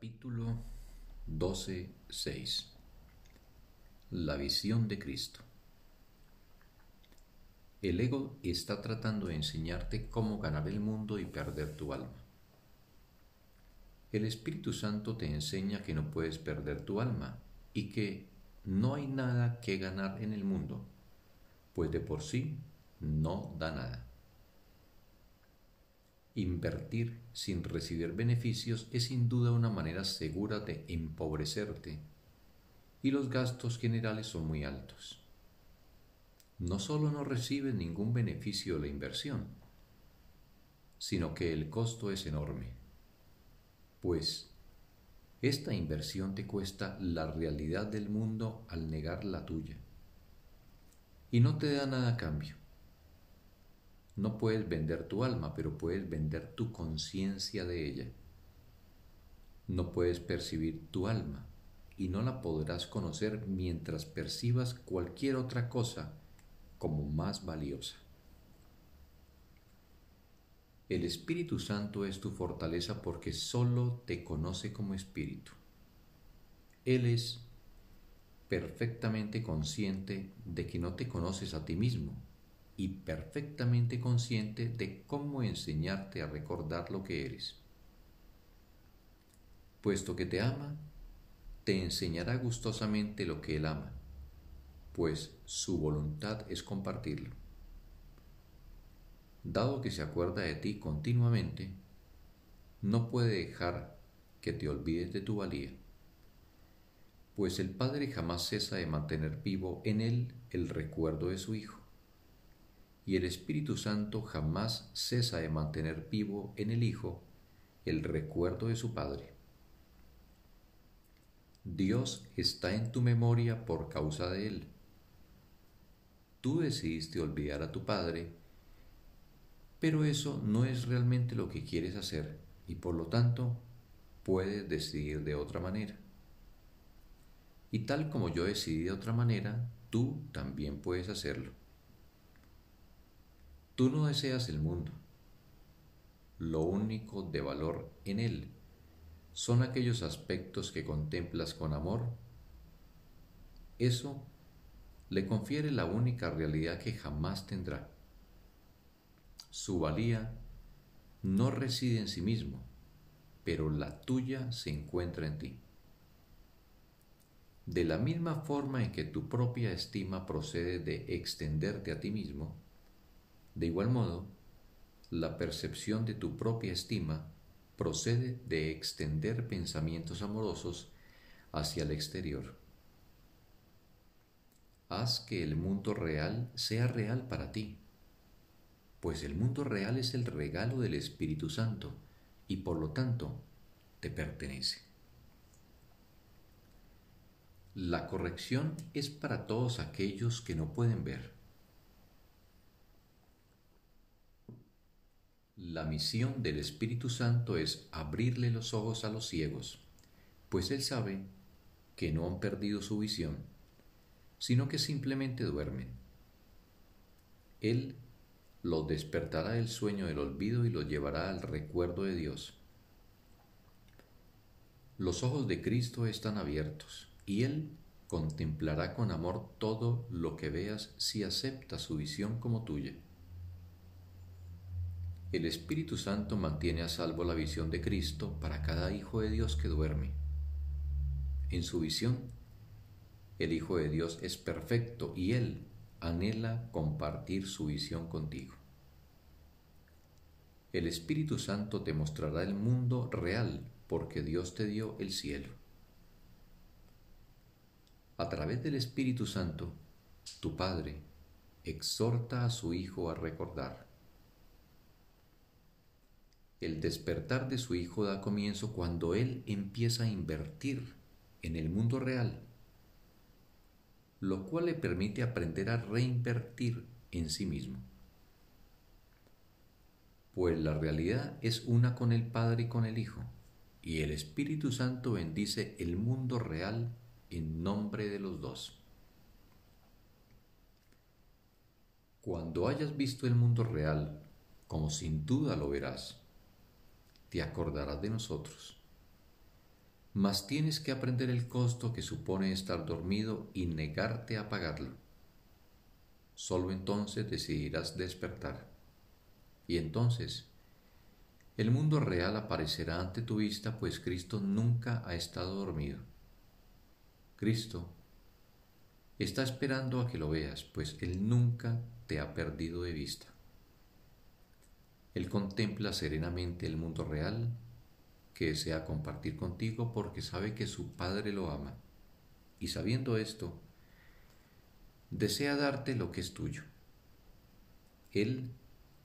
Capítulo 12.6 La visión de Cristo El ego está tratando de enseñarte cómo ganar el mundo y perder tu alma. El Espíritu Santo te enseña que no puedes perder tu alma y que no hay nada que ganar en el mundo, pues de por sí no da nada. Invertir sin recibir beneficios es sin duda una manera segura de empobrecerte y los gastos generales son muy altos. No solo no recibes ningún beneficio la inversión, sino que el costo es enorme, pues esta inversión te cuesta la realidad del mundo al negar la tuya y no te da nada a cambio. No puedes vender tu alma, pero puedes vender tu conciencia de ella. No puedes percibir tu alma y no la podrás conocer mientras percibas cualquier otra cosa como más valiosa. El Espíritu Santo es tu fortaleza porque solo te conoce como espíritu. Él es perfectamente consciente de que no te conoces a ti mismo y perfectamente consciente de cómo enseñarte a recordar lo que eres. Puesto que te ama, te enseñará gustosamente lo que Él ama, pues su voluntad es compartirlo. Dado que se acuerda de ti continuamente, no puede dejar que te olvides de tu valía, pues el Padre jamás cesa de mantener vivo en Él el recuerdo de su Hijo y el Espíritu Santo jamás cesa de mantener vivo en el Hijo el recuerdo de su Padre. Dios está en tu memoria por causa de Él. Tú decidiste olvidar a tu Padre, pero eso no es realmente lo que quieres hacer y por lo tanto puedes decidir de otra manera. Y tal como yo decidí de otra manera, tú también puedes hacerlo. Tú no deseas el mundo. Lo único de valor en él son aquellos aspectos que contemplas con amor. Eso le confiere la única realidad que jamás tendrá. Su valía no reside en sí mismo, pero la tuya se encuentra en ti. De la misma forma en que tu propia estima procede de extenderte a ti mismo, de igual modo, la percepción de tu propia estima procede de extender pensamientos amorosos hacia el exterior. Haz que el mundo real sea real para ti, pues el mundo real es el regalo del Espíritu Santo y por lo tanto te pertenece. La corrección es para todos aquellos que no pueden ver La misión del Espíritu Santo es abrirle los ojos a los ciegos, pues Él sabe que no han perdido su visión, sino que simplemente duermen. Él los despertará del sueño del olvido y los llevará al recuerdo de Dios. Los ojos de Cristo están abiertos y Él contemplará con amor todo lo que veas si aceptas su visión como tuya. El Espíritu Santo mantiene a salvo la visión de Cristo para cada hijo de Dios que duerme. En su visión, el Hijo de Dios es perfecto y Él anhela compartir su visión contigo. El Espíritu Santo te mostrará el mundo real porque Dios te dio el cielo. A través del Espíritu Santo, tu Padre exhorta a su Hijo a recordar el despertar de su hijo da comienzo cuando él empieza a invertir en el mundo real, lo cual le permite aprender a reinvertir en sí mismo. Pues la realidad es una con el Padre y con el Hijo, y el Espíritu Santo bendice el mundo real en nombre de los dos. Cuando hayas visto el mundo real, como sin duda lo verás, te acordarás de nosotros. mas tienes que aprender el costo que supone estar dormido y negarte a pagarlo. Solo entonces decidirás despertar. Y entonces el mundo real aparecerá ante tu vista, pues Cristo nunca ha estado dormido. Cristo está esperando a que lo veas, pues Él nunca te ha perdido de vista. Él contempla serenamente el mundo real que desea compartir contigo porque sabe que su Padre lo ama. Y sabiendo esto, desea darte lo que es tuyo. Él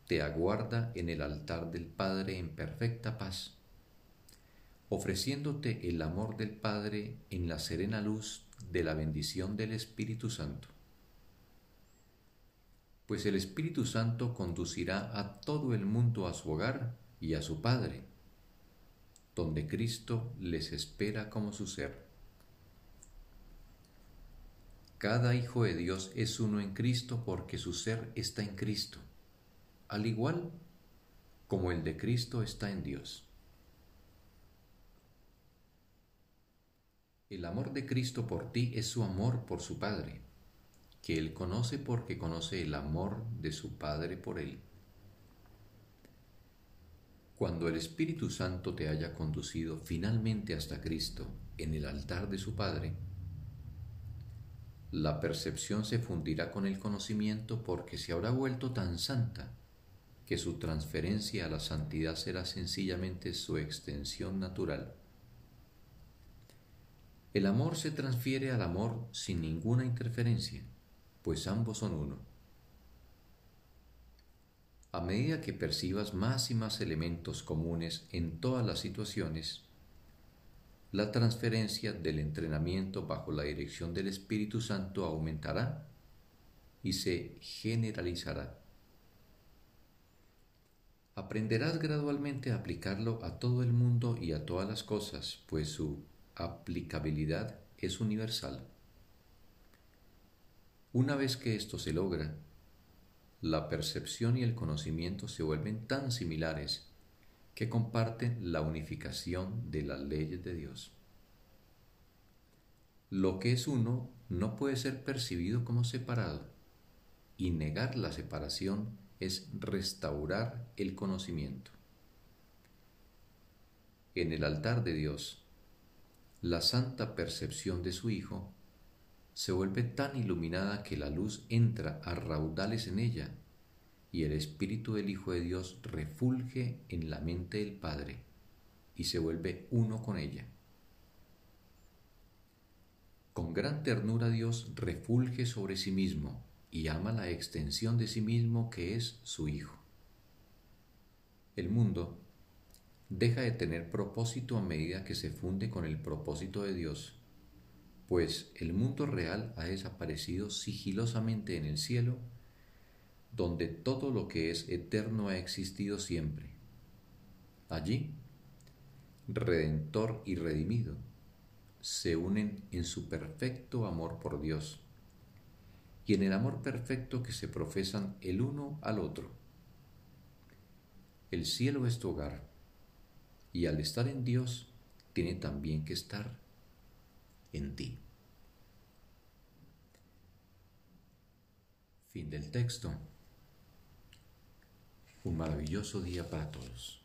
te aguarda en el altar del Padre en perfecta paz, ofreciéndote el amor del Padre en la serena luz de la bendición del Espíritu Santo. Pues el Espíritu Santo conducirá a todo el mundo a su hogar y a su Padre, donde Cristo les espera como su ser. Cada hijo de Dios es uno en Cristo porque su ser está en Cristo al igual como el de Cristo está en Dios. El amor de Cristo por ti es su amor por su Padre, que Él conoce porque conoce el amor de su Padre por Él. Cuando el Espíritu Santo te haya conducido finalmente hasta Cristo en el altar de su Padre, la percepción se fundirá con el conocimiento porque se habrá vuelto tan santa que su transferencia a la santidad será sencillamente su extensión natural. El amor se transfiere al amor sin ninguna interferencia, pues ambos son uno. A medida que percibas más y más elementos comunes en todas las situaciones, la transferencia del entrenamiento bajo la dirección del Espíritu Santo aumentará y se generalizará. Aprenderás gradualmente a aplicarlo a todo el mundo y a todas las cosas, pues su aplicabilidad es universal. Una vez que esto se logra, la percepción y el conocimiento se vuelven tan similares que comparten la unificación de las leyes de Dios. Lo que es uno no puede ser percibido como separado, y negar la separación es restaurar el conocimiento. En el altar de Dios, la santa percepción de su Hijo se vuelve tan iluminada que la luz entra a raudales en ella y el Espíritu del Hijo de Dios refulge en la mente del Padre y se vuelve uno con ella. Con gran ternura Dios refulge sobre sí mismo y ama la extensión de sí mismo que es su Hijo. El mundo deja de tener propósito a medida que se funde con el propósito de Dios, pues el mundo real ha desaparecido sigilosamente en el cielo, donde todo lo que es eterno ha existido siempre. Allí, Redentor y Redimido se unen en su perfecto amor por Dios y en el amor perfecto que se profesan el uno al otro. El cielo es tu hogar, y al estar en Dios, tiene también que estar en ti. Fin del texto. Un maravilloso día para todos.